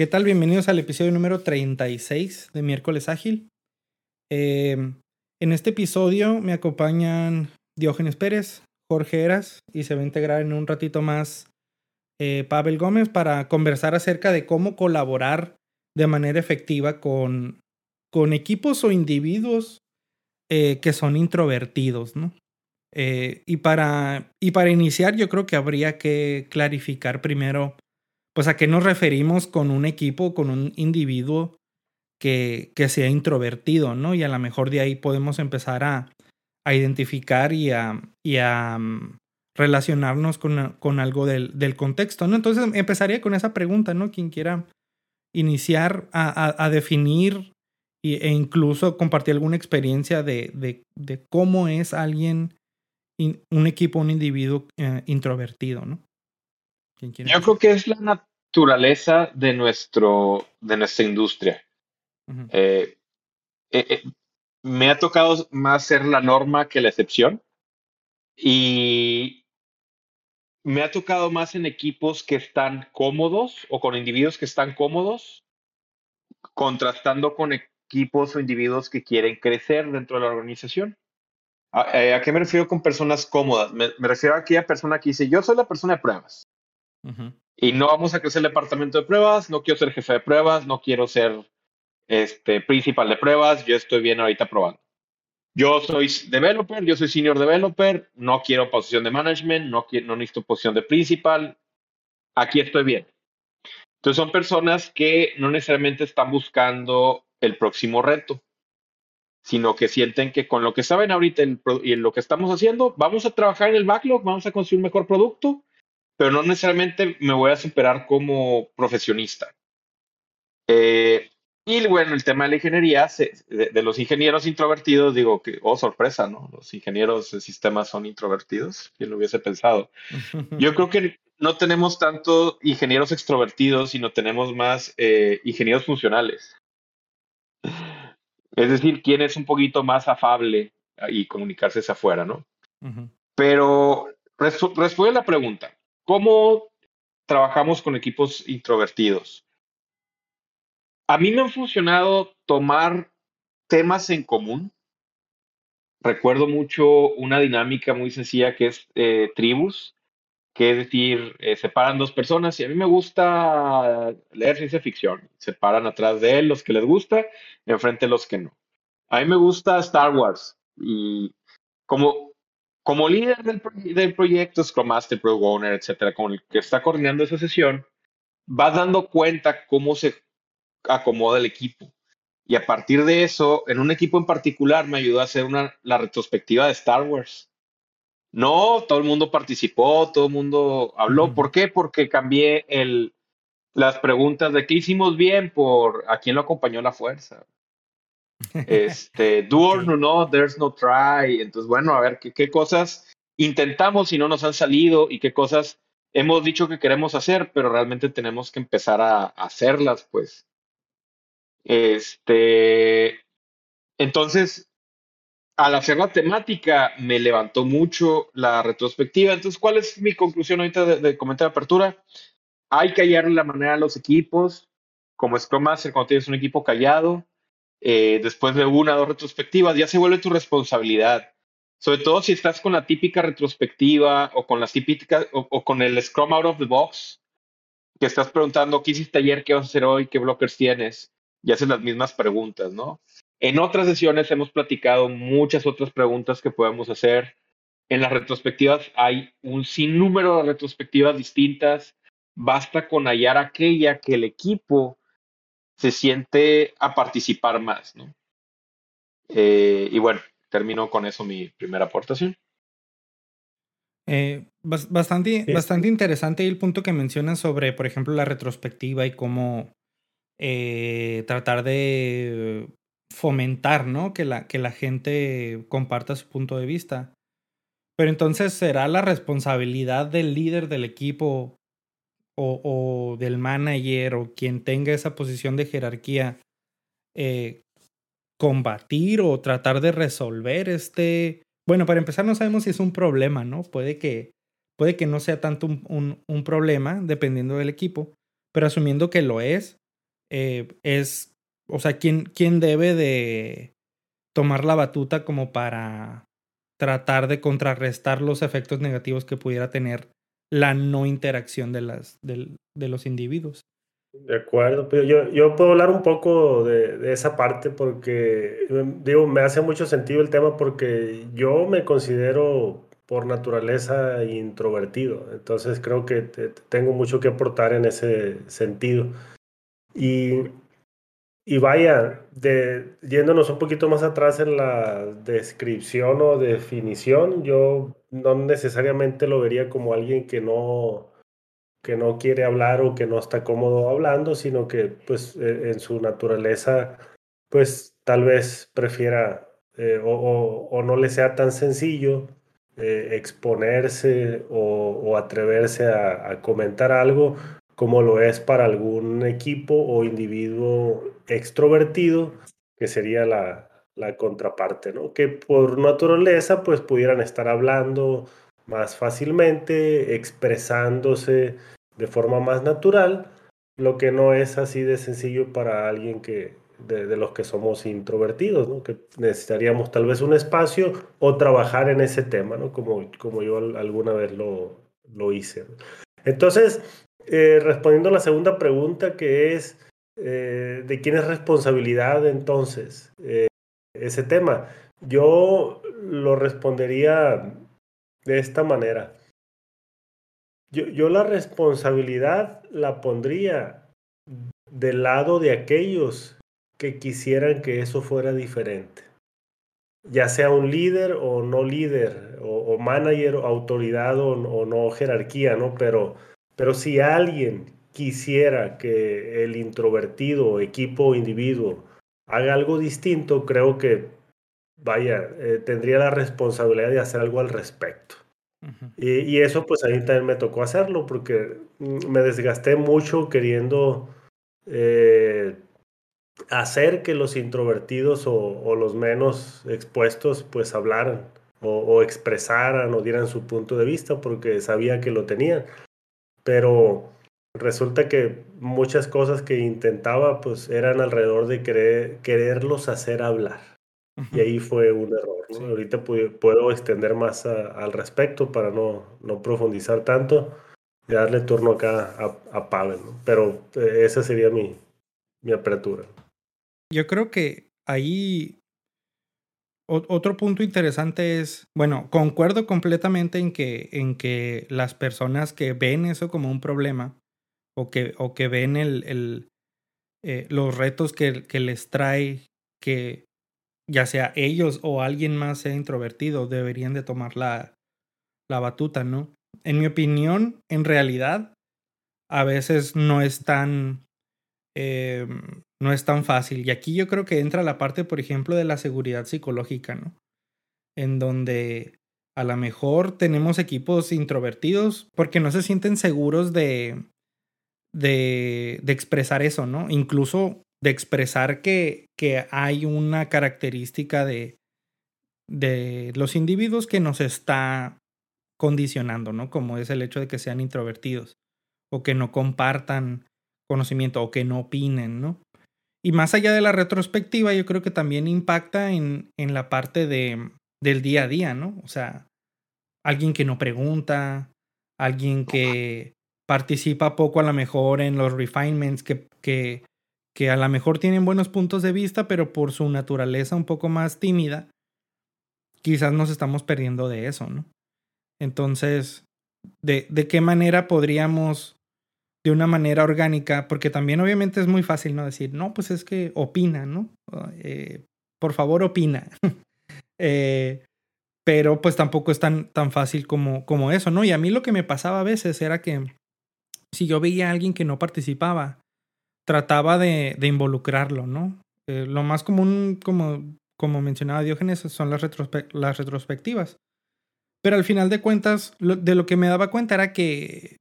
¿Qué tal? Bienvenidos al episodio número 36 de Miércoles Ágil. Em, en este episodio me acompañan Diógenes Pérez, Jorge Eras y se va a integrar en un ratito más eh, Pavel Gómez para conversar acerca de cómo colaborar de manera efectiva con, con equipos o individuos eh, que son introvertidos, ¿no? Eh, y, para, y para iniciar yo creo que habría que clarificar primero pues a qué nos referimos con un equipo, con un individuo que, que sea introvertido, ¿no? Y a lo mejor de ahí podemos empezar a, a identificar y a, y a mm, relacionarnos con, con algo del, del, contexto, ¿no? Entonces empezaría con esa pregunta, ¿no? Quien quiera iniciar a, a, definir e incluso compartir alguna experiencia de, de, cómo es alguien, un equipo, un individuo eh, introvertido, ¿no? Yo creo que es la naturaleza de, nuestro, de nuestra industria. Eh, eh, eh, me ha tocado más ser la norma que la excepción. Y me ha tocado más en equipos que están cómodos o con individuos que están cómodos, contrastando con equipos o individuos que quieren crecer dentro de la organización. ¿A, qué me refiero con personas cómodas? Me, me, refiero a aquella persona que dice, yo soy la persona de pruebas. Y no vamos a crecer el departamento de pruebas, no quiero ser jefe de pruebas, no quiero ser este, principal de pruebas, yo estoy bien ahorita probando. Yo soy developer, yo soy senior developer, no quiero posición de management, no, quiero, no necesito posición de principal, aquí estoy bien. Entonces son personas que no necesariamente están buscando el próximo reto, sino que sienten que con lo que saben ahorita y en lo que estamos haciendo, vamos a trabajar en el backlog, vamos a construir un mejor producto pero no necesariamente me voy a superar como profesionista. Eh, y bueno, el tema de la ingeniería, de, los ingenieros introvertidos, digo que, oh, sorpresa, ¿no? Los ingenieros de sistemas son introvertidos, ¿quién lo hubiese pensado? Yo creo que no tenemos tanto ingenieros extrovertidos, sino tenemos más eh, ingenieros funcionales. Es decir, quién es un poquito más afable y comunicarse hacia afuera, ¿no? Pero responde la pregunta. ¿Cómo trabajamos con equipos introvertidos? A mí me ha funcionado tomar temas en común. Recuerdo mucho una dinámica muy sencilla que es eh, tribus, que es decir, eh, separan dos personas y a mí me gusta leer ciencia ficción. Separan atrás de él los que les gusta, enfrente los que no. A mí me gusta Star Wars y como como líder del, proyecto, Scrum Master, Pro Owner, etcétera, con el que está coordinando esa sesión, vas dando cuenta cómo se acomoda el equipo. Y a partir de eso, en un equipo en particular, me ayudó a hacer una, la retrospectiva de Star Wars. No, todo el mundo participó, todo el mundo habló. ¿Por qué? Porque cambié el, las preguntas de qué hicimos bien por a quién lo acompañó la fuerza. Este, do or no, no, there's no try. Entonces, bueno, a ver qué, qué cosas intentamos y no nos han salido y qué cosas hemos dicho que queremos hacer, pero realmente tenemos que empezar a, hacerlas, pues. Este, entonces, al hacer la temática, me levantó mucho la retrospectiva. Entonces, ¿cuál es mi conclusión ahorita de, de comentar apertura? Hay que hallar la manera a los equipos, como Scrum Master, cuando tienes un equipo callado, eh, después de una o dos retrospectivas, ya se vuelve tu responsabilidad. sobre todo si estás con la típica retrospectiva o con las típicas o, con el Scrum out of the box, que estás preguntando qué hiciste ayer, qué vas a hacer hoy, qué blockers tienes, y haces las mismas preguntas, ¿no? En otras sesiones hemos platicado muchas otras preguntas que podemos hacer. En las retrospectivas hay un sinnúmero de retrospectivas distintas. Basta con hallar aquella que el equipo se siente a participar más, ¿no? Eh, y bueno, termino con eso mi primera aportación. Eh, bastante, bastante interesante el punto que mencionas sobre, por ejemplo, la retrospectiva y cómo eh, tratar de fomentar, ¿no? Que la, que la gente comparta su punto de vista. Pero entonces será la responsabilidad del líder del equipo o, del manager o quien tenga esa posición de jerarquía eh, combatir o tratar de resolver este... Bueno, para empezar no sabemos si es un problema, ¿no? Puede que, puede que no sea tanto un, un, problema dependiendo del equipo, pero asumiendo que lo es, eh, es, o sea, ¿quién, ¿quién debe de tomar la batuta como para tratar de contrarrestar los efectos negativos que pudiera tener la no interacción de, las, de, de los individuos? De acuerdo, pero yo, yo puedo hablar un poco de, de, esa parte porque, digo, me hace mucho sentido el tema porque yo me considero por naturaleza introvertido, entonces creo que tengo mucho que aportar en ese sentido. Y, y vaya, yéndonos un poquito más atrás en la descripción o definición, yo no necesariamente lo vería como alguien que no que no quiere hablar o que no está cómodo hablando, sino que pues e, en su naturaleza pues tal vez prefiera eh, o, no le sea tan sencillo eh, exponerse o, atreverse a, comentar algo como lo es para algún equipo o individuo extrovertido, que sería la, la contraparte, ¿no? Que por naturaleza pues pudieran estar hablando más fácilmente, expresándose de forma más natural, lo que no es así de sencillo para alguien que de, los que somos introvertidos, ¿no? que necesitaríamos tal vez un espacio o trabajar en ese tema, ¿no? como, como yo alguna vez lo, lo hice. Entonces, eh, respondiendo a la segunda pregunta que es, eh, ¿de quién es responsabilidad entonces eh, ese tema? Yo lo respondería de esta manera. Yo, yo la responsabilidad la pondría del lado de aquellos que quisieran que eso fuera diferente. Ya sea un líder o no líder, o, manager, o autoridad o, o, no jerarquía, ¿no? Pero, pero si alguien quisiera que el introvertido, equipo o individuo haga algo distinto, creo que, vaya, eh, tendría la responsabilidad de hacer algo al respecto y, eso pues ahí también me tocó hacerlo porque mm, me desgasté mucho queriendo eh, hacer que los introvertidos o, los menos expuestos pues hablaran o, expresaran o dieran su punto de vista porque sabía que lo tenían. Pero resulta que muchas cosas que intentaba pues eran alrededor de querer, quererlos hacer hablar. Y ahí fue un error. Ahorita puedo, extender más al respecto para no, no, profundizar tanto y darle turno acá a, a Pavel. Pero eh, esa sería mi, mi apertura. Yo creo que ahí otro punto interesante es, bueno, concuerdo completamente en que, en que las personas que ven eso como un problema o que, o que ven el, el eh, los retos que, que les trae que ya sea ellos o alguien más sea introvertido, deberían de tomar la, la batuta, ¿no? En mi opinión, en realidad, a veces no es tan, eh, no es tan fácil. Y aquí yo creo que entra la parte, por ejemplo, de la seguridad psicológica, ¿no? En donde a lo mejor tenemos equipos introvertidos porque no se sienten seguros de, de, de expresar eso, ¿no? Incluso de expresar que, que hay una característica de, de los individuos que nos está condicionando, ¿no? Como es el hecho de que sean introvertidos o que no compartan conocimiento o que no opinen, ¿no? Y más allá de la retrospectiva, yo creo que también impacta en, en la parte de, del día a día, ¿no? O sea, alguien que no pregunta, alguien que participa poco a lo mejor en los refinements, que, que, que a lo mejor tienen buenos puntos de vista, pero por su naturaleza un poco más tímida, quizás nos estamos perdiendo de eso, ¿no? Entonces, ¿de, de qué manera podríamos, de una manera orgánica, porque también obviamente es muy fácil, ¿no? Decir, no, pues es que opina, ¿no? Eh, por favor, opina. eh, pero pues tampoco es tan, tan fácil como, como eso, ¿no? Y a mí lo que me pasaba a veces era que si yo veía a alguien que no participaba, trataba de, de involucrarlo, ¿no? Eh, lo más común, como, como mencionaba Diógenes, son las retrospectivas. Pero al final de cuentas, de lo que me daba cuenta era que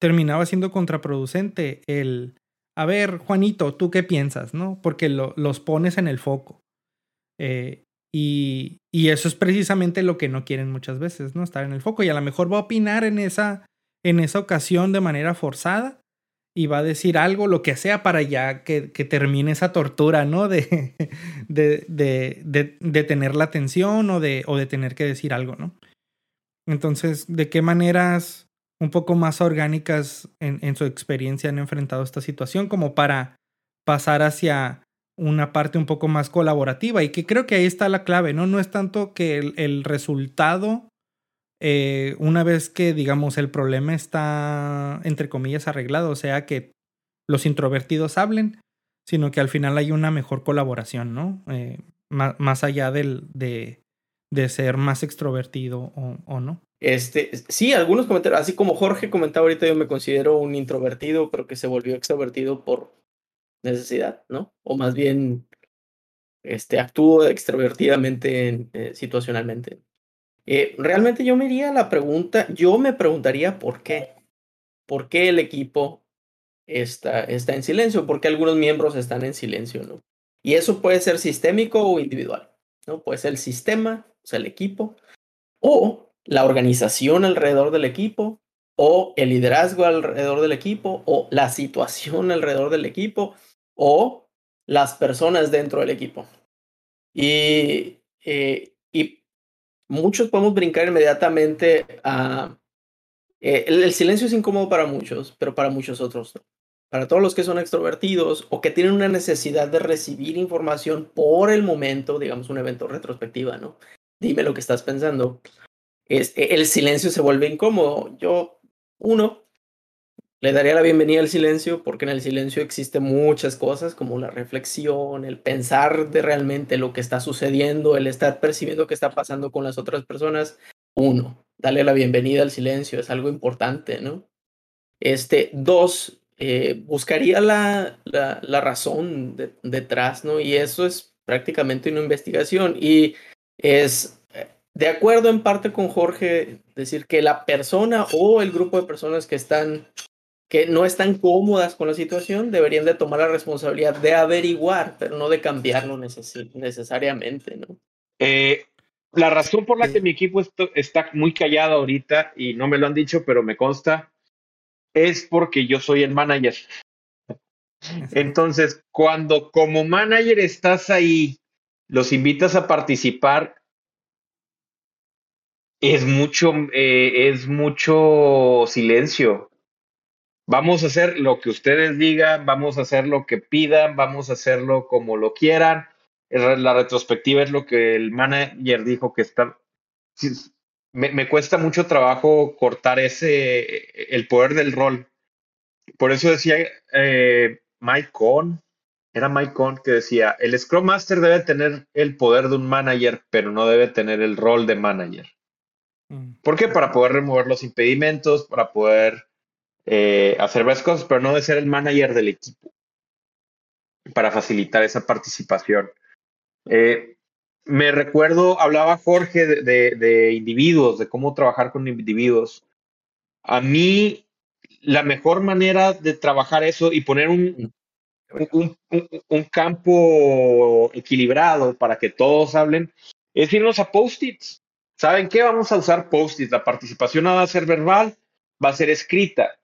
terminaba siendo contraproducente el, a ver, Juanito, ¿tú qué piensas? ¿No? Porque los pones en el foco. Eh, y, y, eso es precisamente lo que no quieren muchas veces, ¿no? Estar en el foco. Y a lo mejor va a opinar en esa, en esa ocasión de manera forzada y va a decir algo, lo que sea, para ya que, que termine esa tortura, ¿no? De, de, de, de, de tener la atención o de, o de tener que decir algo, ¿no? Entonces, ¿de qué maneras un poco más orgánicas en, su experiencia han enfrentado esta situación como para pasar hacia una parte un poco más colaborativa y que creo que ahí está la clave, ¿no? No es tanto que el, el resultado, eh, una vez que, digamos, el problema está, entre comillas, arreglado, o sea, que los introvertidos hablen, sino que al final hay una mejor colaboración, ¿no? Eh, más, más, allá del, de, de ser más extrovertido o, o, no. Este, sí, algunos comentarios, así como Jorge comentaba ahorita, yo me considero un introvertido, pero que se volvió extrovertido por necesidad, ¿no? O más bien, este, actúo extrovertidamente eh, situacionalmente. Eh, realmente yo me iría a la pregunta, yo me preguntaría por qué. ¿Por qué el equipo está, está en silencio? ¿Por qué algunos miembros están en silencio, no? Y eso puede ser sistémico o individual, ¿no? Puede ser el sistema, o sea, el equipo, o la organización alrededor del equipo, o el liderazgo alrededor del equipo, o la situación alrededor del equipo, o las personas dentro del equipo. Y, eh, y muchos podemos brincar inmediatamente a... Eh, el, silencio es incómodo para muchos, pero para muchos otros. Para todos los que son extrovertidos o que tienen una necesidad de recibir información por el momento, digamos un evento retrospectiva, ¿no? Dime lo que estás pensando. Es, el silencio se vuelve incómodo. Yo, uno, le daría la bienvenida al silencio porque en el silencio existen muchas cosas como la reflexión, el pensar de realmente lo que está sucediendo, el estar percibiendo qué está pasando con las otras personas. Uno, darle la bienvenida al silencio es algo importante, ¿no? Este, dos, eh, buscaría la, la, razón de, detrás, ¿no? Y eso es prácticamente una investigación y es de acuerdo en parte con Jorge, decir que la persona o el grupo de personas que están que no están cómodas con la situación deberían de tomar la responsabilidad de averiguar, pero no de cambiarlo neces necesariamente, ¿no? Eh, la razón por la que mi equipo está muy callado ahorita, y no me lo han dicho, pero me consta, es porque yo soy el manager. Entonces, cuando como manager estás ahí, los invitas a participar, es mucho, eh, es mucho silencio. Vamos a hacer lo que ustedes digan, vamos a hacer lo que pidan, vamos a hacerlo como lo quieran. La retrospectiva es lo que el manager dijo que está. Me, me cuesta mucho trabajo cortar ese, el poder del rol. Por eso decía eh, Mike Cohn, era Mike Cohn que decía, el Scrum Master debe tener el poder de un manager, pero no debe tener el rol de manager. ¿Por qué? Para poder remover los impedimentos, para poder eh, hacer varias cosas, pero no de ser el manager del equipo, para facilitar esa participación. Eh, me recuerdo, hablaba Jorge de, de, de, individuos, de cómo trabajar con individuos. A mí, la mejor manera de trabajar eso y poner un, un, campo equilibrado para que todos hablen es irnos a post-its. ¿Saben qué? Vamos a usar post-its. La participación no va a ser verbal, va a ser escrita.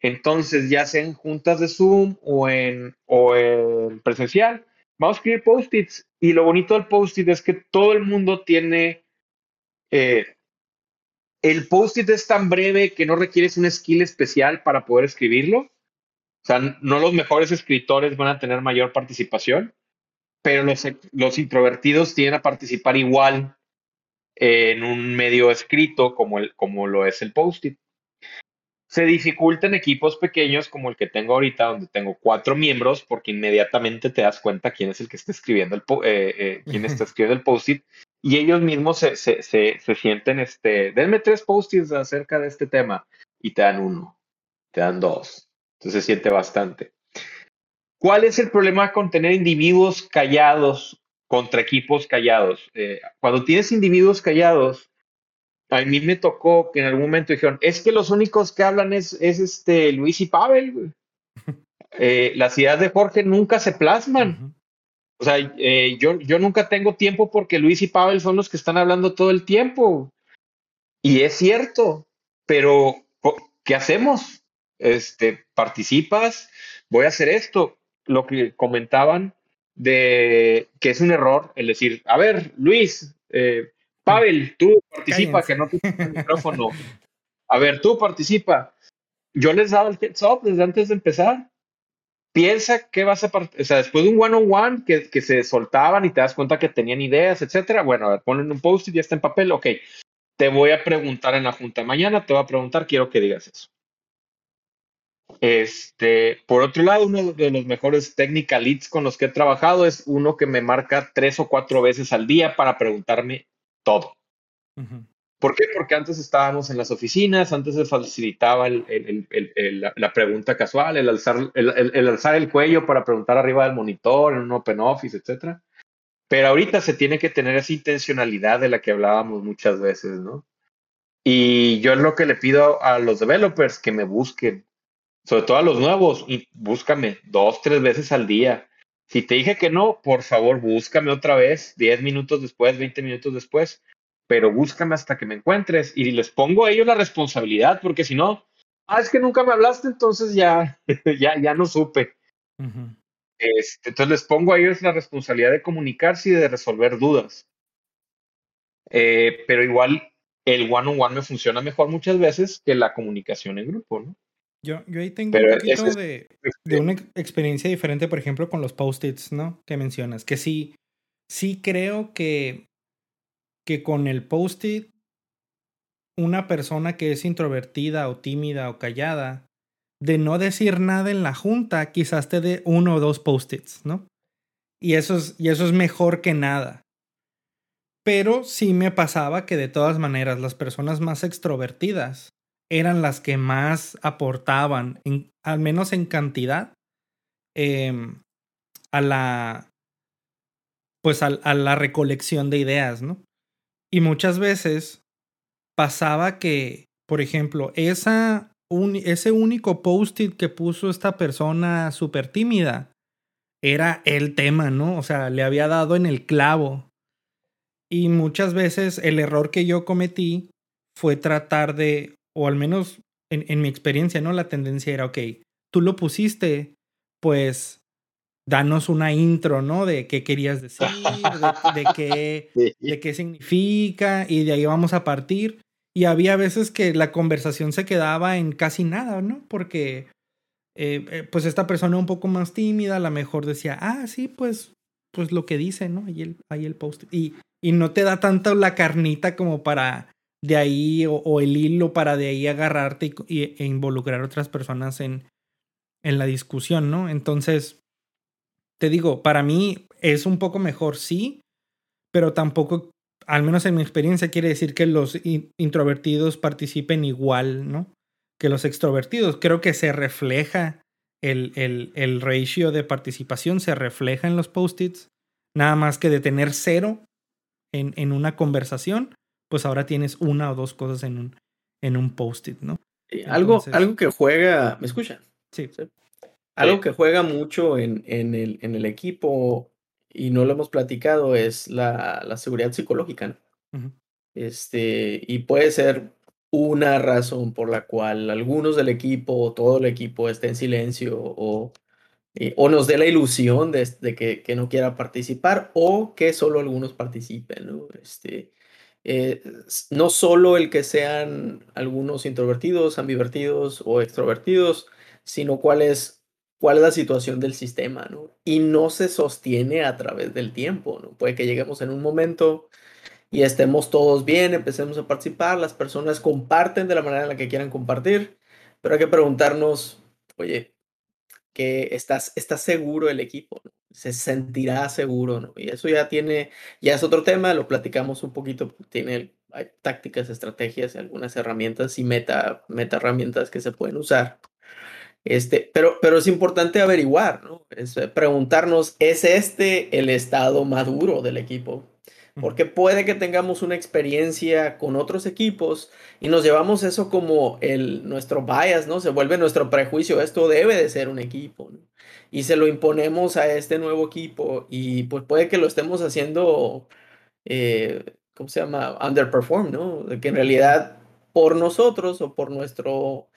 Entonces, ya sea en juntas de Zoom o en, o en presencial, vamos a escribir post-its. Y lo bonito del post-it es que todo el mundo tiene eh, el post-it es tan breve que no requieres un skill especial para poder escribirlo. O sea, no los mejores escritores van a tener mayor participación, pero los, los introvertidos tienen a participar igual en un medio escrito como, el, como lo es el post-it. Se dificulta en equipos pequeños como el que tengo ahorita, donde tengo cuatro miembros, porque inmediatamente te das cuenta quién es el que está escribiendo el, eh, eh, quién está escribiendo el post-it y ellos mismos se, se, se, se, sienten, este, denme tres post-its acerca de este tema y te dan uno, te dan dos. Entonces se siente bastante. ¿Cuál es el problema con tener individuos callados contra equipos callados? Eh, cuando tienes individuos callados, a mí me tocó que en algún momento dijeron, es que los únicos que hablan es, es este Luis y Pavel. Eh, las ideas de Jorge nunca se plasman. O sea, eh, yo, yo nunca tengo tiempo porque Luis y Pavel son los que están hablando todo el tiempo. Y es cierto, pero ¿qué hacemos? Este, participas, voy a hacer esto. Lo que comentaban de que es un error el decir, a ver, Luis, eh, Pavel, tú participa, que no tienes el micrófono. A ver, tú participa. Yo les daba el heads up desde antes de empezar. Piensa que vas a, o sea, después de un one-on-one que, que, se soltaban y te das cuenta que tenían ideas, etcétera. Bueno, a ver, ponen un post y ya está en papel. Ok, te voy a preguntar en la junta mañana, te voy a preguntar, quiero que digas eso. Este, por otro lado, uno de los mejores technical leads con los que he trabajado es uno que me marca tres o cuatro veces al día para preguntarme todo. ¿Por qué? Porque antes estábamos en las oficinas, antes se facilitaba el, el, la, pregunta casual, el alzar, el, alzar el cuello para preguntar arriba del monitor, en un open office, etc. Pero ahorita se tiene que tener esa intencionalidad de la que hablábamos muchas veces, ¿no? Y yo es lo que le pido a los developers que me busquen, sobre todo a los nuevos, y búscame dos, tres veces al día. Si te dije que no, por favor, búscame otra vez, 10 minutos después, 20 minutos después, pero búscame hasta que me encuentres y les pongo a ellos la responsabilidad, porque si no, ah, es que nunca me hablaste, entonces ya, ya, ya no supe. este, entonces les pongo a ellos la responsabilidad de comunicarse y de resolver dudas. Eh, pero igual el one-on-one me funciona mejor muchas veces que la comunicación en grupo, ¿no? Yo, yo ahí tengo un poquito de, de, una experiencia diferente, por ejemplo, con los post-its, ¿no? Que mencionas. Que sí, sí creo que, que con el post-it, una persona que es introvertida o tímida o callada, de no decir nada en la junta, quizás te dé uno o dos post-its, ¿no? Y eso, es, y eso es mejor que nada. Pero sí me pasaba que de todas maneras las personas más extrovertidas eran las que más aportaban, al menos en cantidad, em, a la pues a, la recolección de ideas, ¿no? Y muchas veces pasaba que, por ejemplo, esa ese único post-it que puso esta persona súper tímida era el tema, ¿no? O sea, le había dado en el clavo. Y muchas veces el error que yo cometí fue tratar de o al menos en, en mi experiencia, ¿no? La tendencia era, ok, tú lo pusiste, pues danos una intro, ¿no? De qué querías decir, de, qué, de qué significa, y de ahí vamos a partir. Y había veces que la conversación se quedaba en casi nada, ¿no? Porque, eh, eh, pues esta persona un poco más tímida, a lo mejor decía, ah, sí, pues, pues lo que dice, ¿no? Ahí el, ahí el post. Y, y no te da tanto la carnita como para de ahí o, el hilo para de ahí agarrarte y, e involucrar a otras personas en, en la discusión, ¿no? Entonces, te digo, para mí es un poco mejor, sí, pero tampoco, al menos en mi experiencia, quiere decir que los introvertidos participen igual, ¿no? Que los extrovertidos. Creo que se refleja el, el, el ratio de participación, se refleja en los post-its, nada más que de tener cero en, en una conversación pues ahora tienes una o dos cosas en un, en un post-it, ¿no? algo, algo que juega, ¿me escuchan? Sí. Algo que juega mucho en, en, el, en el equipo y no lo hemos platicado es la, la seguridad psicológica, ¿no? Este, y puede ser una razón por la cual algunos del equipo o todo el equipo esté en silencio o, eh, o nos dé la ilusión de, de que, que, no quiera participar o que solo algunos participen, ¿no? Este, eh, no solo el que sean algunos introvertidos, ambivertidos o extrovertidos, sino cuál es, cuál es la situación del sistema, ¿no? Y no se sostiene a través del tiempo, ¿no? Puede que lleguemos en un momento y estemos todos bien, empecemos a participar, las personas comparten de la manera en la que quieran compartir, pero hay que preguntarnos, oye, que estás, estás seguro el equipo, se sentirá seguro, ¿no? Y eso ya tiene, ya es otro tema, lo platicamos un poquito, tiene hay tácticas, estrategias, algunas herramientas y meta, meta herramientas que se pueden usar. Este, pero, pero es importante averiguar, ¿no? Es preguntarnos, ¿es este el estado maduro del equipo? Porque puede que tengamos una experiencia con otros equipos y nos llevamos eso como el, nuestro bias, ¿no? Se vuelve nuestro prejuicio, esto debe de ser un equipo, ¿no? Y se lo imponemos a este nuevo equipo y pues puede que lo estemos haciendo, eh, ¿cómo se llama? Underperform, ¿no? Que en realidad por nosotros o por nuestro,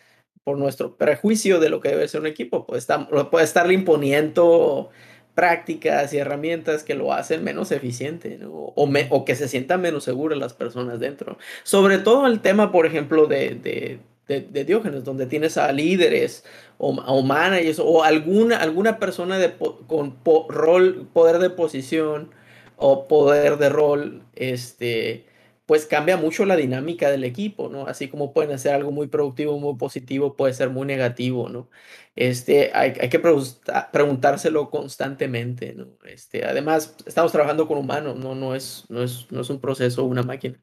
por nuestro prejuicio de lo que debe ser un equipo, pues puede estarle imponiendo prácticas y herramientas que lo hacen menos eficiente o, que se sientan menos seguras las personas dentro. Sobre todo el tema, por ejemplo, de, de, Diógenes, donde tienes a líderes o, o managers o alguna, alguna persona de, con rol, poder de posición o poder de rol, este, pues cambia mucho la dinámica del equipo, ¿no? Así como pueden hacer algo muy productivo, muy positivo, puede ser muy negativo, ¿no? Este, hay, hay que preguntárselo constantemente, ¿no? Este, además, estamos trabajando con humanos, ¿no? No es, no es, no es un proceso una máquina.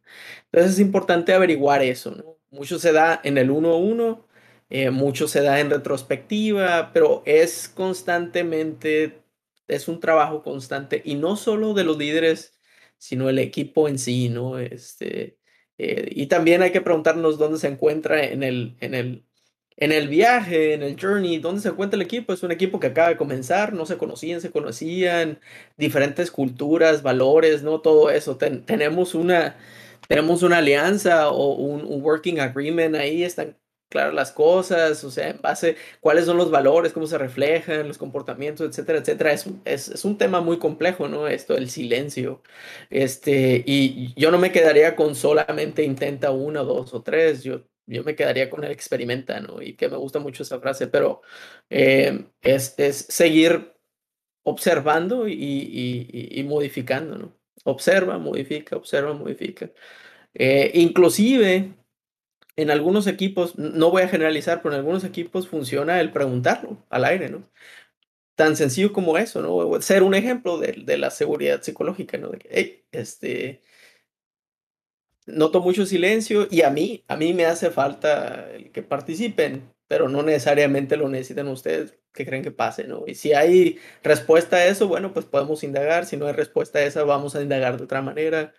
Entonces es importante averiguar eso, ¿no? Mucho se da en el uno a uno, eh, mucho se da en retrospectiva, pero es constantemente, es un trabajo constante y no solo de los líderes sino el equipo en sí, ¿no? Este, eh, y también hay que preguntarnos dónde se encuentra en el, en, el, en el viaje, en el journey, dónde se encuentra el equipo. Es un equipo que acaba de comenzar, no se conocían, se conocían, diferentes culturas, valores, ¿no? Todo eso. tenemos, una, tenemos una alianza o un, un working agreement ahí, están claro las cosas, o sea, en base, cuáles son los valores, cómo se reflejan, los comportamientos, etcétera, etcétera. Es, es, es, un tema muy complejo, ¿no? Esto, el silencio. Este, y yo no me quedaría con solamente intenta una, dos o tres, yo, yo me quedaría con el experimenta, ¿no? Y que me gusta mucho esa frase, pero eh, es, es, seguir observando y, modificando, ¿no? Observa, modifica, observa, modifica. Eh, inclusive en algunos equipos, no voy a generalizar, pero en algunos equipos funciona el preguntarlo al aire, ¿no? Tan sencillo como eso, ¿no? Ser un ejemplo de, de la seguridad psicológica, ¿no? De que, hey, este, noto mucho silencio y a mí, a mí me hace falta que participen, pero no necesariamente lo necesitan ustedes que creen que pase, ¿no? Y si hay respuesta a eso, bueno, pues podemos indagar, si no hay respuesta a esa, vamos a indagar de otra manera.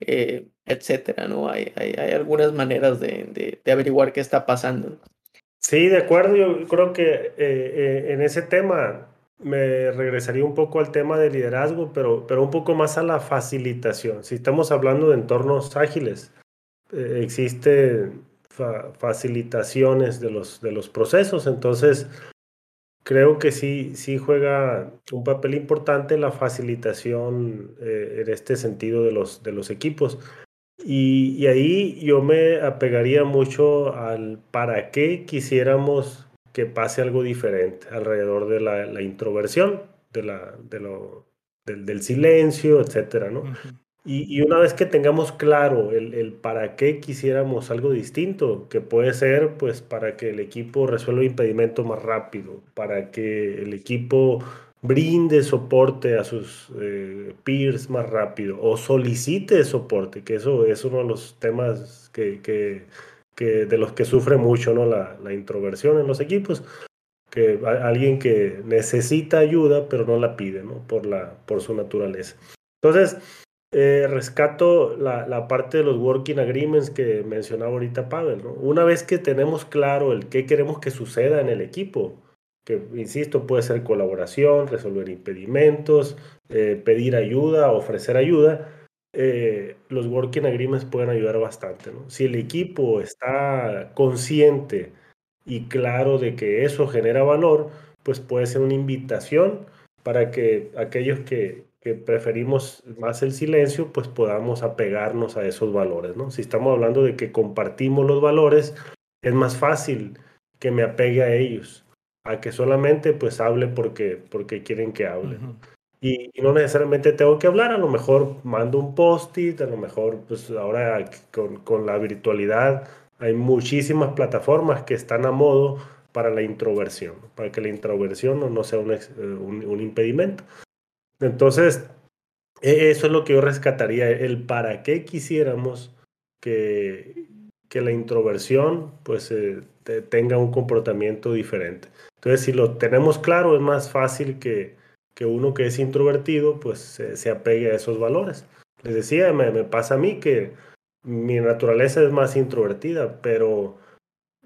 Eh, etcétera, ¿no? Hay, hay, algunas maneras de, de, averiguar qué está pasando. Sí, de acuerdo. Yo creo que eh, eh, en ese tema me regresaría un poco al tema de liderazgo, pero, pero un poco más a la facilitación. Si estamos hablando de entornos ágiles, existen facilitaciones de los, de los procesos, entonces creo que sí, sí juega un papel importante la facilitación eh, en este sentido de los, de los equipos. Y, ahí yo me apegaría mucho al para qué quisiéramos que pase algo diferente alrededor de la, introversión, de la, de lo, del, silencio, etcétera, ¿no? Y, una vez que tengamos claro el, para qué quisiéramos algo distinto, que puede ser pues para que el equipo resuelva impedimento más rápido, para que el equipo brinde soporte a sus eh, peers más rápido o solicite soporte, que eso es uno de los temas que, que, que de los que sufre mucho ¿no? la, la introversión en los equipos que alguien que necesita ayuda pero no la pide ¿no? por, la, por su naturaleza. Entonces, eh, rescato la, parte de los working agreements que mencionaba ahorita Pavel. ¿no? Una vez que tenemos claro el qué queremos que suceda en el equipo, que insisto, puede ser colaboración, resolver impedimentos, eh, pedir ayuda, ofrecer ayuda, eh, los working agreements pueden ayudar bastante. ¿no? Si el equipo está consciente y claro de que eso genera valor, pues puede ser una invitación para que aquellos que que preferimos más el silencio, pues podamos apegarnos a esos valores, ¿no? Si estamos hablando de que compartimos los valores, es más fácil que me apegue a ellos, a que solamente pues hable porque, porque quieren que hable. y, no necesariamente tengo que hablar, a lo mejor mando un post-it, a lo mejor pues ahora con, con la virtualidad hay muchísimas plataformas que están a modo para la introversión, para que la introversión no, no sea un, un, un impedimento. Entonces, e, eso es lo que yo rescataría, el para qué quisiéramos que, que la introversión pues eh, tenga un comportamiento diferente. Entonces, si lo tenemos claro, es más fácil que, que uno que es introvertido pues se, apegue a esos valores. Les decía, me, pasa a mí que mi naturaleza es más introvertida, pero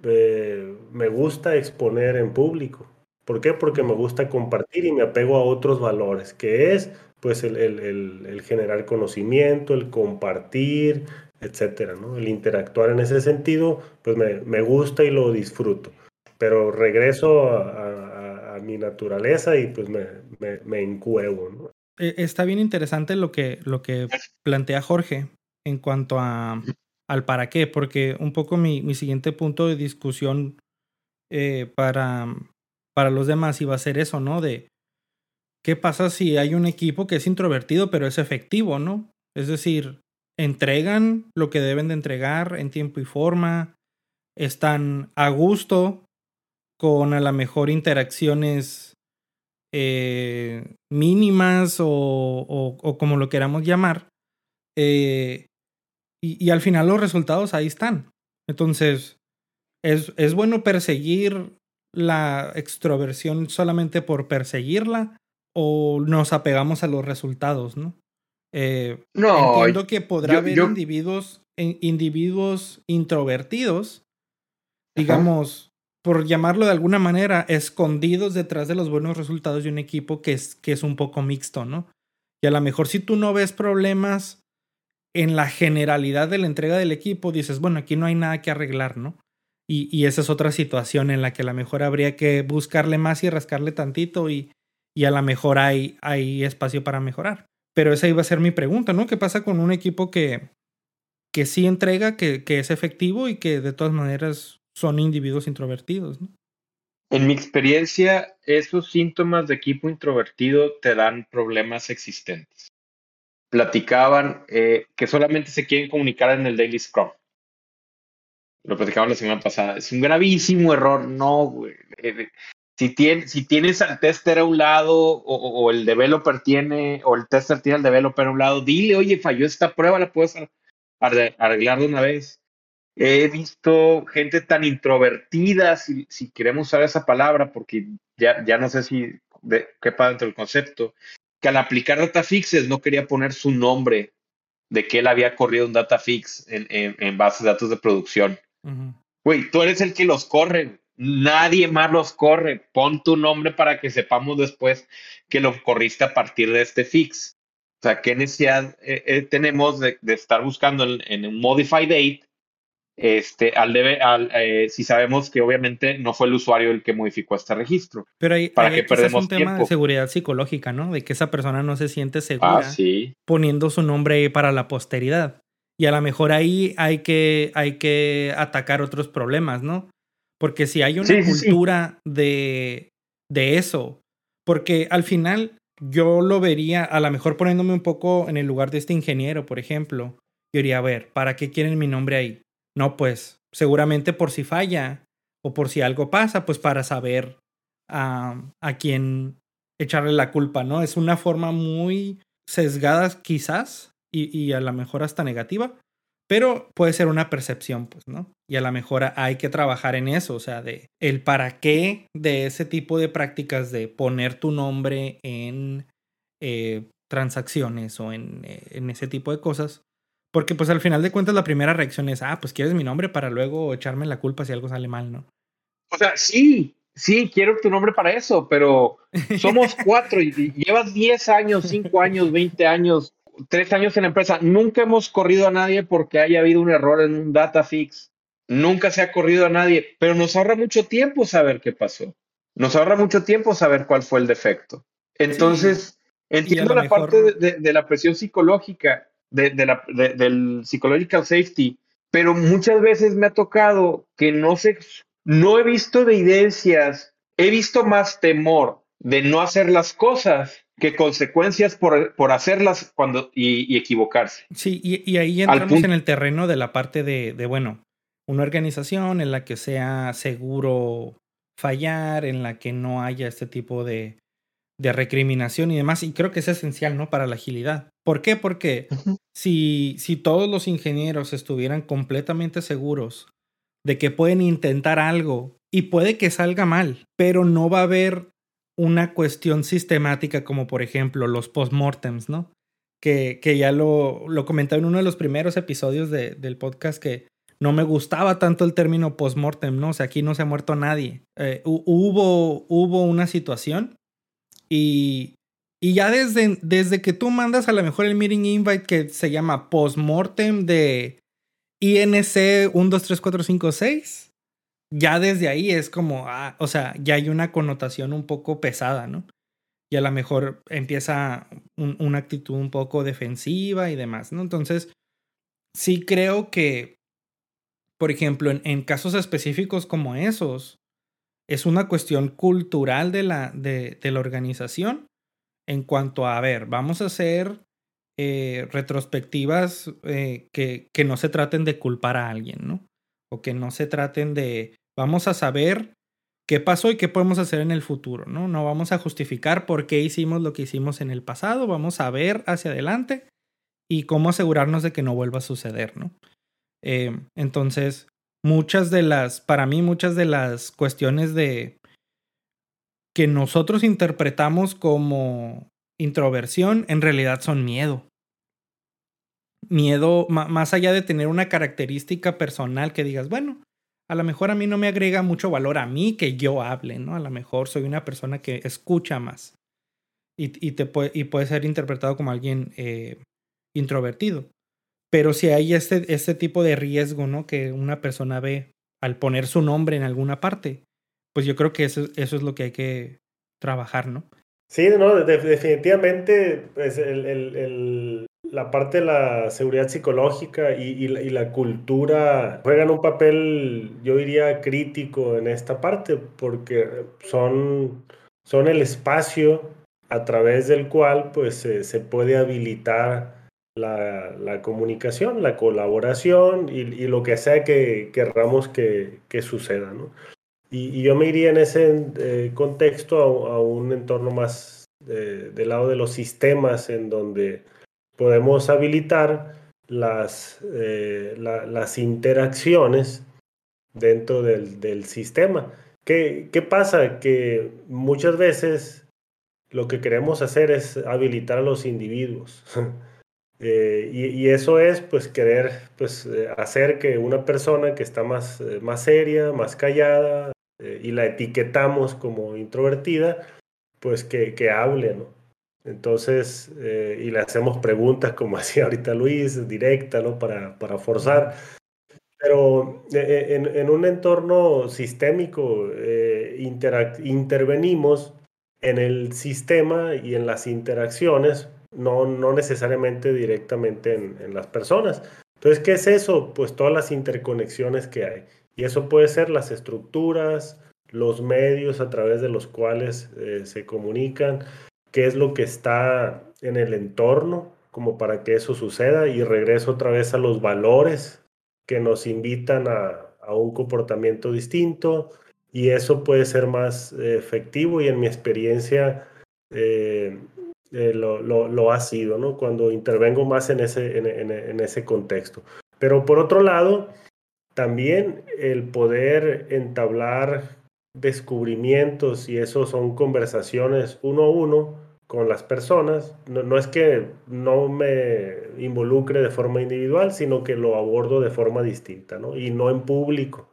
eh, me gusta exponer en público. ¿Por qué? Porque me gusta compartir y me apego a otros valores, que es pues el, el, generar conocimiento, el compartir, etcétera. El interactuar en ese sentido, pues me, me gusta y lo disfruto. Pero regreso a, mi naturaleza y pues me, me, me encuevo. E, está bien interesante lo que, lo que plantea Jorge en cuanto a, al para qué, porque un poco mi, mi siguiente punto de discusión eh, para, para los demás iba a ser eso, ¿no? De qué pasa si hay un equipo que es introvertido pero es efectivo, ¿no? Es decir, entregan lo que deben de entregar en tiempo y forma, están a gusto con a lo mejor interacciones eh, mínimas o, o, como lo queramos llamar. Eh, y, y, al final los resultados ahí están. Entonces, es, es bueno perseguir la extroversión solamente por perseguirla o nos apegamos a los resultados, ¿no? Eh, no entiendo que podrá haber individuos individuos introvertidos, digamos, por llamarlo de alguna manera, escondidos detrás de los buenos resultados de un equipo que es, que es un poco mixto, ¿no? Y a lo mejor si tú no ves problemas en la generalidad de la entrega del equipo, dices, bueno, aquí no hay nada que arreglar, ¿no? Y, esa es otra situación en la que a lo mejor habría que buscarle más y rascarle tantito y, y a lo mejor hay, hay espacio para mejorar. Pero esa iba a ser mi pregunta, ¿no? ¿Qué pasa con un equipo que, que sí entrega, que, que es efectivo y que de todas maneras son individuos introvertidos. En mi experiencia, esos síntomas de equipo introvertido te dan problemas existentes. Platicaban eh, que solamente se quieren comunicar en el Daily Scrum lo platicamos la semana pasada, es un gravísimo error, no, güey. Eh, si, si tienes al tester a un lado o, el developer tiene, o el tester tiene al developer a un lado, dile, oye, falló esta prueba, la puedes arreglar de una vez. He visto gente tan introvertida, si, si queremos usar esa palabra, porque ya, ya no sé si de, quepa dentro del concepto, que al aplicar data fixes no quería poner su nombre de que él había corrido un data fix en, en, en bases de datos de producción. Güey, tú eres el que los corre. Nadie más los corre. Pon tu nombre para que sepamos después que lo corriste a partir de este fix. O sea, ¿qué necesidad eh, eh, tenemos de, estar buscando en, un modify date? Este, al debe, al, eh, si sabemos que obviamente no fue el usuario el que modificó este registro. Pero hay, para que perdemos un tema de seguridad psicológica, ¿no? De que esa persona no se siente segura ah, sí. poniendo su nombre para la posteridad. Y a lo mejor ahí hay que, hay que atacar otros problemas, ¿no? Porque si hay una cultura De, de eso, porque al final yo lo vería, a lo mejor poniéndome un poco en el lugar de este ingeniero, por ejemplo, yo diría, a ver, ¿para qué quieren mi nombre ahí? No, pues seguramente por si falla o por si algo pasa, pues para saber a, a quién echarle la culpa, ¿no? Es una forma muy sesgada quizás y, a lo mejor hasta negativa, pero puede ser una percepción, pues, ¿no? Y a lo mejor hay que trabajar en eso, o sea, de el para qué de ese tipo de prácticas de poner tu nombre en eh, transacciones o en, eh, en, ese tipo de cosas. Porque pues al final de cuentas la primera reacción es, ah, pues quieres mi nombre para luego echarme la culpa si algo sale mal, ¿no? O sea, sí, sí, quiero tu nombre para eso, pero somos cuatro y llevas 10 años, 5 años, 20 años tres años en la empresa, nunca hemos corrido a nadie porque haya habido un error en un data fix. Nunca se ha corrido a nadie, pero nos ahorra mucho tiempo saber qué pasó. Nos ahorra mucho tiempo saber cuál fue el defecto. Entonces, Entiendo la parte de, la presión psicológica, de, la, del psychological safety, pero muchas veces me ha tocado que no sé, no he visto evidencias, he visto más temor de no hacer las cosas que consecuencias por, por hacerlas cuando, y, equivocarse. Sí, y, ahí entramos en el terreno de la parte de, de, bueno, una organización en la que sea seguro fallar, en la que no haya este tipo de, de recriminación y demás. Y creo que es esencial, ¿no? Para la agilidad. ¿Por qué? Porque si, si todos los ingenieros estuvieran completamente seguros de que pueden intentar algo y puede que salga mal, pero no va a haber una cuestión sistemática como por ejemplo los postmortems, ¿no? Que, que ya lo, lo comentaba en uno de los primeros episodios de, del podcast que no me gustaba tanto el término postmortem, ¿no? O sea, aquí no se ha muerto nadie. Eh, hubo, hubo una situación y, y ya desde, desde que tú mandas a lo mejor el meeting invite que se llama postmortem de INC 123456, ya desde ahí es como, ah, o sea, ya hay una connotación un poco pesada, ¿no? Y a lo mejor empieza una actitud un poco defensiva y demás, ¿no? Entonces, sí creo que, por ejemplo, en, en casos específicos como esos, es una cuestión cultural de la, de, de la organización en cuanto a, a ver, vamos a hacer eh, retrospectivas eh, que, que, no se traten de culpar a alguien, ¿no? O que no se traten de, vamos a saber qué pasó y qué podemos hacer en el futuro, ¿no? No vamos a justificar por qué hicimos lo que hicimos en el pasado, vamos a ver hacia adelante y cómo asegurarnos de que no vuelva a suceder, ¿no? Eh, entonces, muchas de las, para mí, muchas de las cuestiones de que nosotros interpretamos como introversión en realidad son miedo. Miedo, más allá de tener una característica personal que digas, bueno, a lo mejor a mí no me agrega mucho valor a mí que yo hable, ¿no? A lo mejor soy una persona que escucha más y, y te puede, y puede ser interpretado como alguien eh, introvertido. Pero si hay este, este tipo de riesgo, ¿no? Que una persona ve al poner su nombre en alguna parte, pues yo creo que eso, eso es lo que hay que trabajar, ¿no? Sí, no, definitivamente pues el, el, la parte de la seguridad psicológica y, y, la, y, la, cultura juegan un papel, yo diría, crítico en esta parte, porque son, son el espacio a través del cual pues, se puede habilitar la, la comunicación, la colaboración y, y, lo que sea que querramos que, que suceda. ¿no? Y, yo me iría en ese eh, contexto a, a, un entorno más eh, del lado de los sistemas en donde podemos habilitar las, eh, la, las interacciones dentro del, sistema. ¿Qué, ¿Qué pasa? Que muchas veces lo que queremos hacer es habilitar a los individuos. Eh, y, eso es pues querer pues eh, hacer que una persona que está más, más seria, más callada y la etiquetamos como introvertida, pues que, que hable, ¿no? Entonces, eh, y le hacemos preguntas como hacía ahorita Luis, directa, ¿no? Para, para forzar. Pero en, en, un entorno sistémico intervenimos en el sistema y en las interacciones no, no necesariamente directamente en, en, las personas. Entonces, ¿qué es eso? Pues todas las interconexiones que hay. Y eso puede ser las estructuras, los medios a través de los cuales eh, se comunican, qué es lo que está en el entorno como para que eso suceda. Y regreso otra vez a los valores que nos invitan a, a un comportamiento distinto. Y eso puede ser más eh, efectivo y en mi experiencia eh, eh, lo, lo, ha sido, ¿no? Cuando intervengo más en ese, en, en, en, ese contexto. Pero por otro lado, también el poder entablar descubrimientos y eso son conversaciones uno a uno con las personas. No, no es que no me involucre de forma individual, sino que lo abordo de forma distinta, ¿no? Y no en público,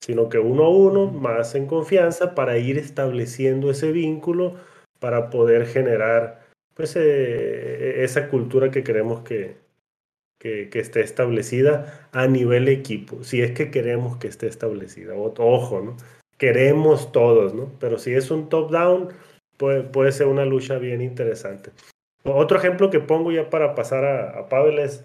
sino que uno a uno, más en confianza, para ir estableciendo ese vínculo, para poder generar pues eh, esa cultura que queremos que, que, que, esté establecida a nivel equipo, si es que queremos que esté establecida. Ojo, ¿no? Queremos todos, ¿no? Pero si es un top-down, puede, puede ser una lucha bien interesante. Otro ejemplo que pongo ya para pasar a, a Pavel es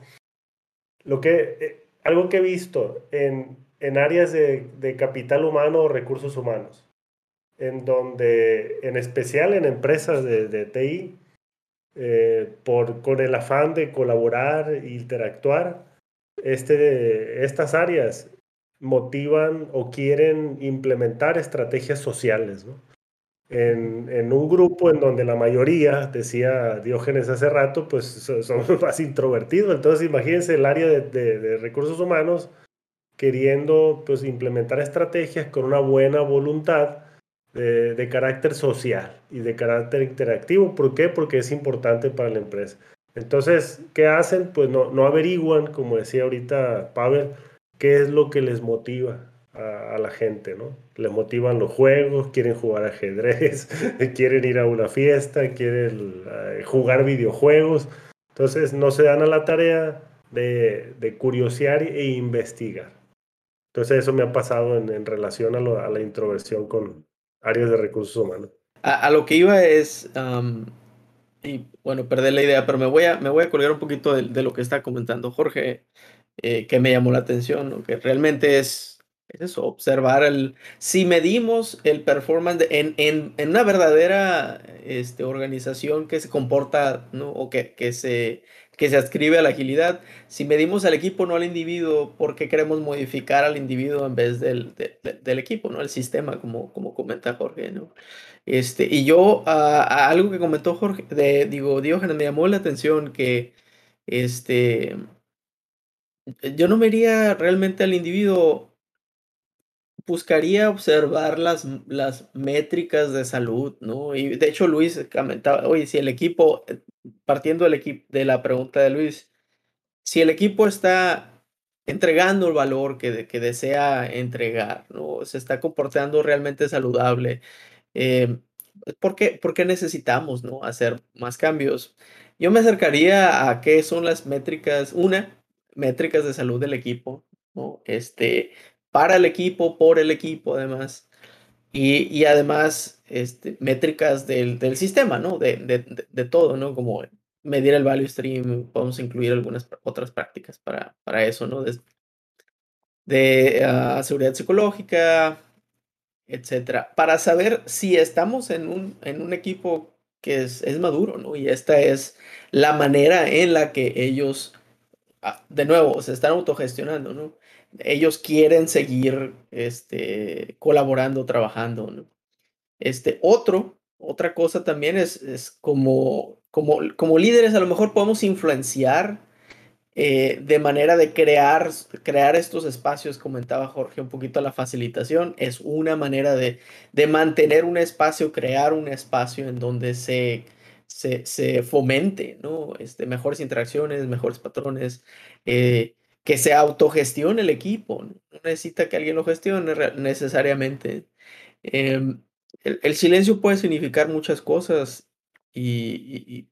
lo que, eh, algo que he visto en, en áreas de, de, capital humano o recursos humanos, en donde, en especial en empresas de, de TI, eh, por, con el afán de colaborar e interactuar, este, estas áreas motivan o quieren implementar estrategias sociales. En, en, un grupo en donde la mayoría, decía Diógenes hace rato, pues son más introvertidos. Entonces imagínense el área de, de, de recursos humanos queriendo pues, implementar estrategias con una buena voluntad de, de, carácter social y de carácter interactivo. ¿Por qué? Porque es importante para la empresa. Entonces, ¿qué hacen? Pues no, no averiguan, como decía ahorita Pavel, qué es lo que les motiva a, a, la gente, ¿no? Les motivan los juegos, quieren jugar ajedrez, quieren ir a una fiesta, quieren uh, jugar videojuegos. Entonces, no se dan a la tarea de, de curiosear e investigar. Entonces, eso me ha pasado en, en relación a, lo, a la introversión con, áreas de recursos humanos. A, a lo que iba es, um, y bueno, perdí la idea, pero me voy a, me voy a colgar un poquito de, de lo que está comentando Jorge, eh, que me llamó la atención, ¿no? que realmente es, es, eso, observar el, si medimos el performance en, en, en, una verdadera este, organización que se comporta, ¿no? o que, que se que se adscribe a la agilidad. Si medimos al equipo, no al individuo, ¿por qué queremos modificar al individuo en vez del, de, de, del equipo, ¿no? El sistema, como, como comenta Jorge, ¿no? Este, y yo, algo que comentó Jorge, de, digo, Diógenes, me llamó la atención que, este, yo no me iría realmente al individuo, buscaría observar las, las métricas de salud, ¿no? Y de hecho Luis comentaba, oye, si el equipo partiendo del equipo, de la pregunta de Luis, si el equipo está entregando el valor que, que desea entregar, ¿no? se está comportando realmente saludable, eh, ¿por, qué, ¿por, qué, necesitamos ¿no? hacer más cambios? Yo me acercaría a qué son las métricas, una, métricas de salud del equipo, ¿no? este, para el equipo, por el equipo además. Y, y además, este, métricas del, del sistema, ¿no? De, de, de, todo, ¿no? Como medir el value stream, podemos incluir algunas otras prácticas para, para eso, ¿no? De, de uh, seguridad psicológica, etcétera, para saber si estamos en un, en un equipo que es, es maduro, ¿no? Y esta es la manera en la que ellos, ah, de nuevo, se están autogestionando, ¿no? Ellos quieren seguir este, colaborando, trabajando. Este, otro, otra cosa también es, es como, como, como, líderes a lo mejor podemos influenciar eh, de manera de crear, crear estos espacios, comentaba Jorge un poquito la facilitación, es una manera de, de mantener un espacio, crear un espacio en donde se, se, se fomente ¿no? este, mejores interacciones, mejores patrones. Eh, que se autogestione el equipo. No necesita que alguien lo gestione necesariamente. Eh, el, silencio puede significar muchas cosas y,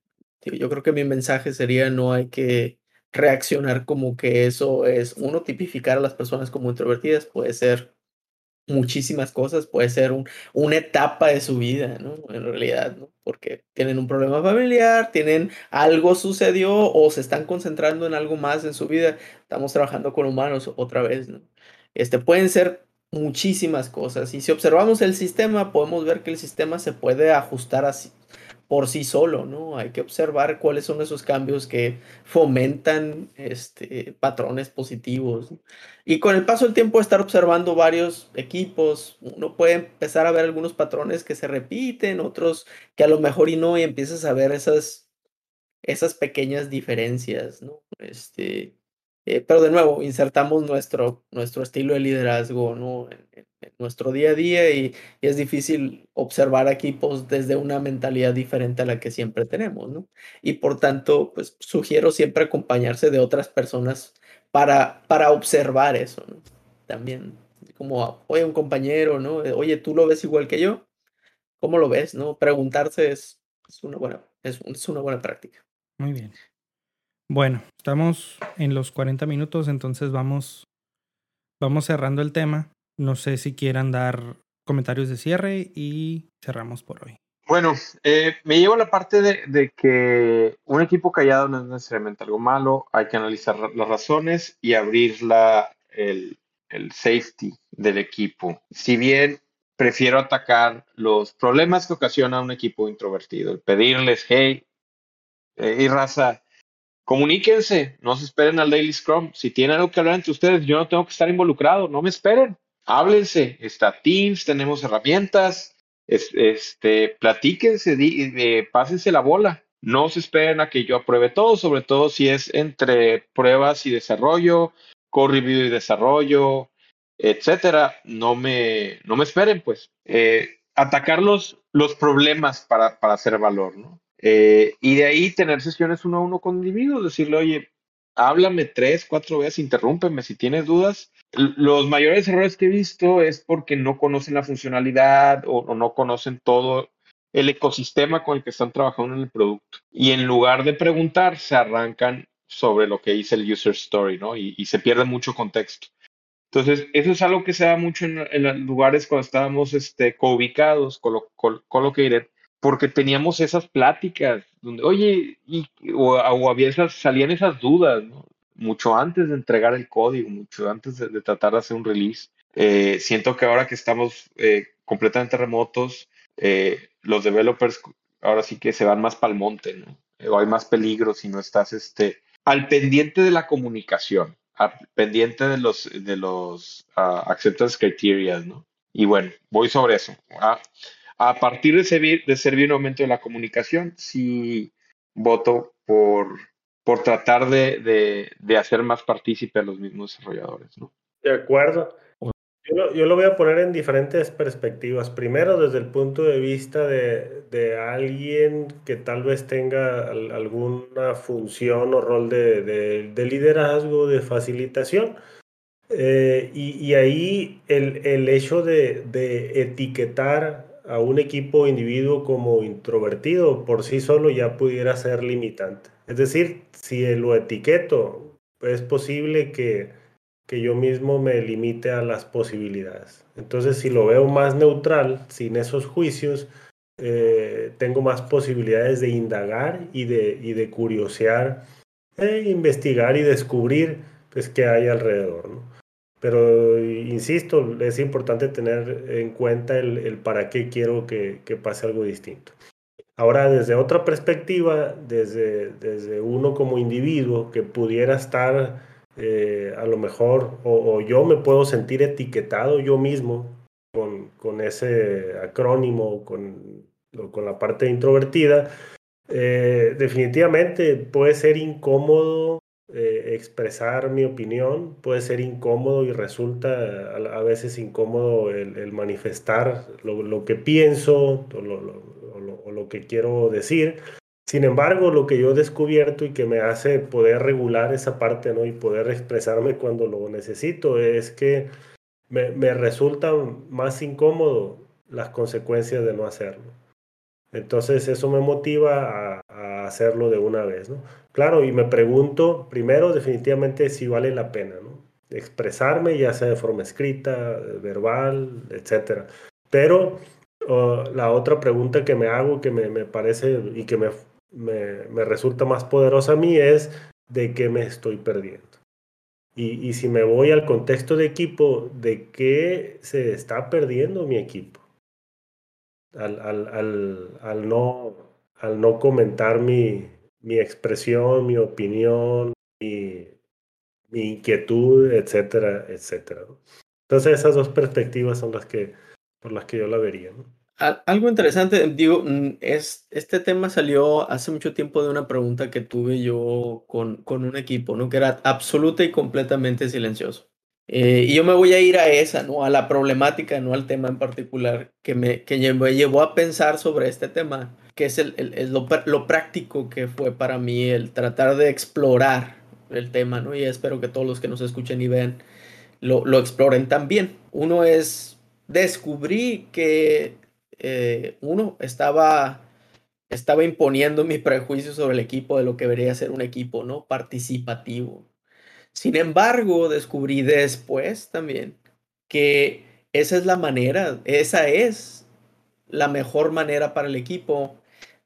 yo creo que mi mensaje sería no hay que reaccionar como que eso es, uno, tipificar a las personas como introvertidas, puede ser muchísimas cosas, puede ser un, una etapa de su vida, ¿no? En realidad, ¿no? Porque tienen un problema familiar, tienen algo sucedió o se están concentrando en algo más en su vida. Estamos trabajando con humanos otra vez. Este, pueden ser muchísimas cosas y si observamos el sistema podemos ver que el sistema se puede ajustar así, por sí solo, ¿no? Hay que observar cuáles son esos cambios que fomentan este, patrones positivos. Y con el paso del tiempo, estar observando varios equipos, uno puede empezar a ver algunos patrones que se repiten, otros que a lo mejor y no, y empiezas a ver esas, esas pequeñas diferencias, ¿no? Este, eh, pero de nuevo, insertamos nuestro, nuestro estilo de liderazgo, ¿no? En, nuestro día a día y, es difícil observar equipos desde una mentalidad diferente a la que siempre tenemos, ¿no? Y por tanto, pues sugiero siempre acompañarse de otras personas para, para observar eso. También, como, oye, un compañero, ¿no? Oye, ¿tú lo ves igual que yo? ¿Cómo lo ves, no? Preguntarse es, es una, buena, es, es una buena práctica. Muy bien. Bueno, estamos en los 40 minutos, entonces vamos, vamos cerrando el tema. No sé si quieran dar comentarios de cierre y cerramos por hoy. Bueno, eh, me llevo la parte de, que un equipo callado no es necesariamente algo malo, hay que analizar las razones y abrir la, el, el safety del equipo. Si bien prefiero atacar los problemas que ocasiona un equipo introvertido, pedirles, hey, eh, y raza, comuníquense, no se esperen al Daily Scrum. Si tienen algo que hablar entre ustedes, yo no tengo que estar involucrado, no me esperen. Háblense, está Teams, tenemos herramientas, este, platíquense, pásense la bola. No se esperen a que yo apruebe todo, sobre todo si es entre pruebas y desarrollo, core y desarrollo, etcétera. No me, no me esperen, pues. Eh, atacar los, los problemas para, para hacer valor, ¿no? Eh, y de ahí tener sesiones uno a uno con individuos, decirle, oye, háblame tres, cuatro veces, interrúmpeme si tienes dudas. Los mayores errores que he visto es porque no conocen la funcionalidad o, no conocen todo el ecosistema con el que están trabajando en el producto. Y en lugar de preguntar, se arrancan sobre lo que dice el user story, ¿no? Y, se pierde mucho contexto. Entonces, eso es algo que se da mucho en, los lugares cuando estábamos este, co-ubicados, colocated, porque teníamos esas pláticas donde, oye, y, o, había esas, salían esas dudas, ¿no? mucho antes de entregar el código, mucho antes de, tratar de hacer un release. Eh, siento que ahora que estamos eh, completamente remotos, eh, los developers ahora sí que se van más para el monte, ¿no? o hay más peligro si no estás este, al pendiente de la comunicación, al pendiente de los, de los uh, acceptance criteria, ¿no? Y bueno, voy sobre eso. A partir de servir, de servir un aumento de la comunicación, sí voto por, por tratar de, hacer más partícipe a los mismos desarrolladores. ¿no? De acuerdo. Yo lo, voy a poner en diferentes perspectivas. Primero, desde el punto de vista de, alguien que tal vez tenga alguna función o rol de, liderazgo, de facilitación. Eh, y, ahí el, el hecho de, etiquetar a un equipo individuo como introvertido por sí solo ya pudiera ser limitante. Es decir, si lo etiqueto, es posible que, que yo mismo me limite a las posibilidades. Entonces, si lo veo más neutral, sin esos juicios, eh, tengo más posibilidades de indagar y de, y de curiosear, e investigar y descubrir pues, qué hay alrededor. Pero, insisto, es importante tener en cuenta el, para qué quiero que, pase algo distinto. Ahora, desde otra perspectiva, desde, desde uno como individuo que pudiera estar eh, a lo mejor, o, yo me puedo sentir etiquetado yo mismo con, con ese acrónimo, con, con la parte introvertida, eh, definitivamente puede ser incómodo eh, expresar mi opinión puede ser incómodo y resulta a, veces incómodo el, manifestar lo, que pienso o lo, que quiero decir. Sin embargo, lo que yo he descubierto y que me hace poder regular esa parte ¿no? y poder expresarme cuando lo necesito es que me, me resulta más incómodo las consecuencias de no hacerlo. Entonces eso me motiva a, hacerlo de una vez, ¿no? Claro, y me pregunto primero definitivamente si vale la pena, ¿no? Expresarme ya sea de forma escrita, verbal, etcétera. Pero la otra pregunta que me hago, que me, parece y que me, me, resulta más poderosa a mí es de qué me estoy perdiendo. Y, y si me voy al contexto de equipo, ¿de qué se está perdiendo mi equipo? al, al, al, al, no, al no comentar mi, mi expresión, mi opinión, mi, inquietud, etcétera, etcétera. Entonces esas dos perspectivas son las que, por las que yo la vería. Algo interesante, digo, mm, es, este tema salió hace mucho tiempo de una pregunta que tuve yo con, con un equipo, ¿no? Que era absoluta y completamente silencioso. Eh, y yo me voy a ir a esa, ¿no? A la problemática, no al tema en particular, que me, que me llevó a pensar sobre este tema, que es lo, práctico que fue para mí el tratar de explorar el tema, ¿no? Y espero que todos los que nos escuchen y vean lo, lo exploren también. Uno es, descubrí que eh, uno estaba, estaba imponiendo mi prejuicio sobre el equipo de lo que debería ser un equipo, ¿no? Participativo sin embargo, descubrí después también que esa es la manera, esa es la mejor manera para el equipo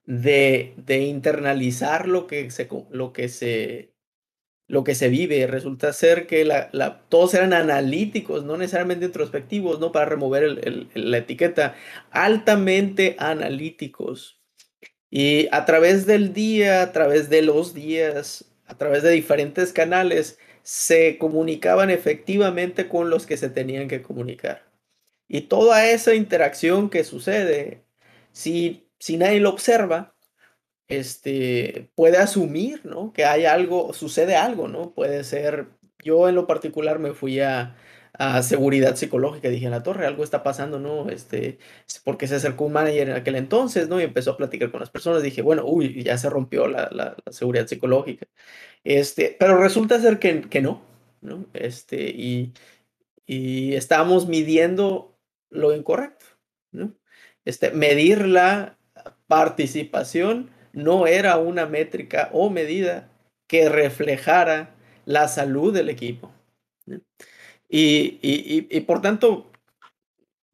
de, de internalizar lo que se, lo que se, lo que se vive. Resulta ser que la, la, todos eran analíticos, no necesariamente introspectivos, ¿no? Para remover el, la etiqueta, altamente analíticos. Y a través del día, a través de los días, a través de diferentes canales, se comunicaban efectivamente con los que se tenían que comunicar. Y toda esa interacción que sucede, si, si nadie lo observa, este, puede asumir, ¿no? Que hay algo, sucede algo, ¿no? Puede ser, yo en lo particular me fui a, a seguridad psicológica, dije, en la torre, algo está pasando, ¿no? Este, porque se acercó un manager en aquel entonces, ¿no? Y empezó a platicar con las personas, dije, bueno, uy, ya se rompió la, la, seguridad psicológica. Este, pero resulta ser que, que no, ¿no? Este, y, y estamos midiendo lo incorrecto, ¿no? Este, medir la participación no era una métrica o medida que reflejara la salud del equipo. Y, y, y, por tanto,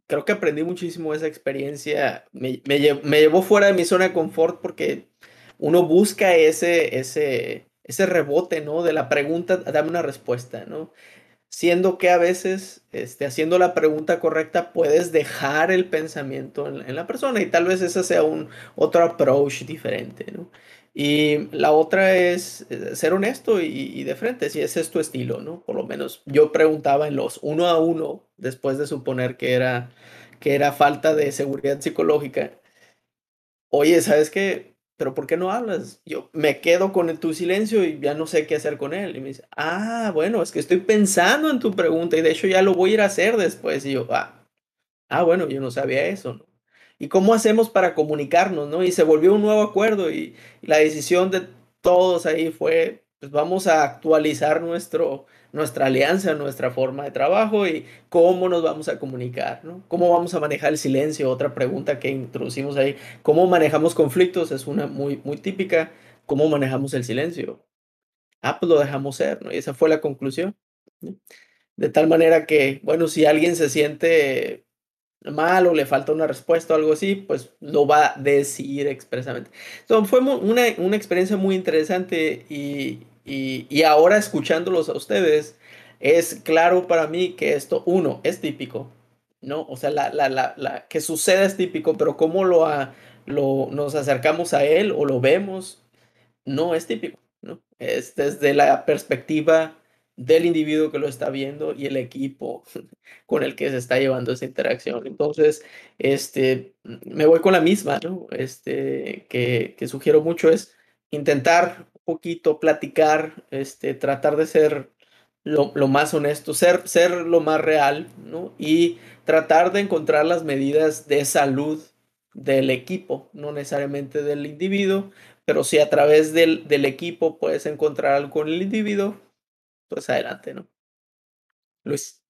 creo que aprendí muchísimo esa experiencia. Me, me, llevó fuera de mi zona de confort porque uno busca ese, ese, ese rebote, ¿no? De la pregunta, dame una respuesta, ¿no? Siendo que a veces, este, haciendo la pregunta correcta, puedes dejar el pensamiento en, la persona y tal vez ese sea un otro approach diferente. Y la otra es eh, ser honesto y, de frente, si ese es tu estilo, ¿no? Por lo menos yo preguntaba en los uno a uno, después de suponer que era, que era falta de seguridad psicológica. Oye, ¿sabes qué? Pero ¿por qué no hablas? Yo me quedo con tu silencio y ya no sé qué hacer con él. Y me dice, ah, bueno, es que estoy pensando en tu pregunta y de hecho ya lo voy a ir a hacer después. Y yo, ah, ah bueno, yo no sabía eso. ¿Y cómo hacemos para comunicarnos, no? Y se volvió un nuevo acuerdo y, y la decisión de todos ahí fue, pues vamos a actualizar nuestro, nuestra alianza, nuestra forma de trabajo y cómo nos vamos a comunicar, ¿no? ¿Cómo vamos a manejar el silencio? Otra pregunta que introducimos ahí. ¿Cómo manejamos conflictos? Es una muy, muy típica. ¿Cómo manejamos el silencio? Ah, pues lo dejamos ser, ¿no? Y esa fue la conclusión. De tal manera que, bueno, si alguien se siente mal o le falta una respuesta o algo así, pues lo va a decir expresamente. Entonces, fue una, una experiencia muy interesante y, y, ahora escuchándolos a ustedes, es claro para mí que esto, uno, es típico, ¿no? O sea, la, la, la, que suceda es típico, pero cómo lo, lo nos acercamos a él o lo vemos, no es típico, ¿no? Es desde la perspectiva del individuo que lo está viendo y el equipo con el que se está llevando esa interacción. Entonces, este, me voy con la misma, ¿no? Este, que sugiero mucho es intentar poquito, platicar, este, tratar de ser lo, más honesto, ser, ser lo más real, ¿no? Y tratar de encontrar las medidas de salud del equipo, no necesariamente del individuo, pero si a través del, del equipo puedes encontrar algo con el individuo, pues adelante, ¿no? Luis.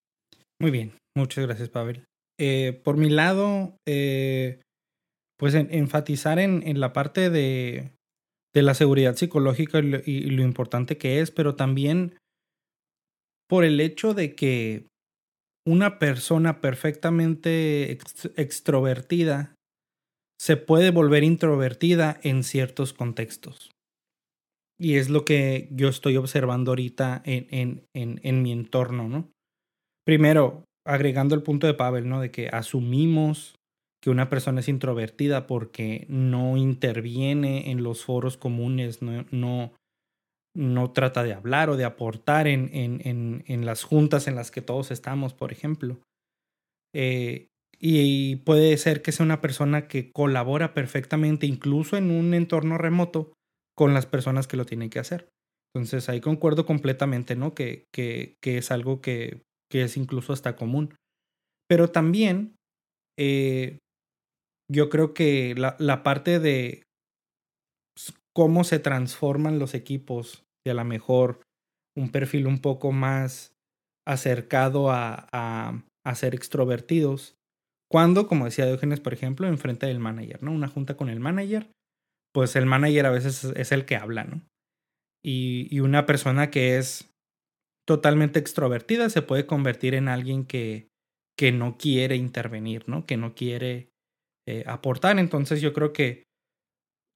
Muy bien, muchas gracias, Pavel. Eh, por mi lado, eh, pues enfatizar en, en, la parte de, de la seguridad psicológica y lo, importante que es, pero también por el hecho de que una persona perfectamente extrovertida se puede volver introvertida en ciertos contextos. Y es lo que yo estoy observando ahorita en, en, en, en mi entorno, ¿no? Primero, agregando el punto de Pavel, ¿no? De que asumimos que una persona es introvertida porque no interviene en los foros comunes, no, no, no trata de hablar o de aportar en, en, en, en, las juntas en las que todos estamos, por ejemplo. Eh, y puede ser que sea una persona que colabora perfectamente, incluso en un entorno remoto, con las personas que lo tienen que hacer. Entonces ahí concuerdo completamente, ¿no? Que, que, que es algo que, que, es incluso hasta común. Pero también eh, yo creo que la, la parte de cómo se transforman los equipos y a lo mejor un perfil un poco más acercado a, a, ser extrovertidos. Cuando, como decía Diógenes, por ejemplo, enfrente del manager, ¿no? Una junta con el manager, pues el manager a veces es el que habla, ¿no? Y, y una persona que es totalmente extrovertida se puede convertir en alguien que, que no quiere intervenir, ¿no? Que no quiere eh, aportar. Entonces yo creo que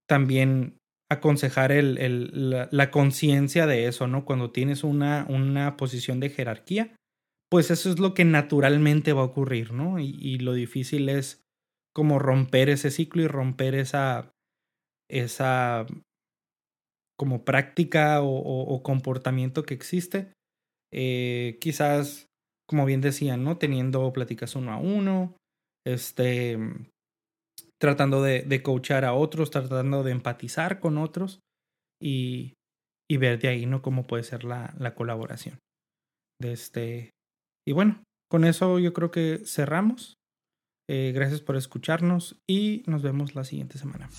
también aconsejar el, la, conciencia de eso, ¿no? Cuando tienes una, una posición de jerarquía, pues eso es lo que naturalmente va a ocurrir, ¿no? Y, lo difícil es como romper ese ciclo y romper esa, esa como práctica o, comportamiento que existe. Eh, quizás, como bien decían, ¿no? Teniendo pláticas uno a uno, este, tratando de, de coachar a otros, tratando de empatizar con otros y, y ver de ahí, ¿no? Cómo puede ser la, la colaboración. De este... Y bueno, con eso yo creo que cerramos. Eh, gracias por escucharnos y nos vemos la siguiente semana.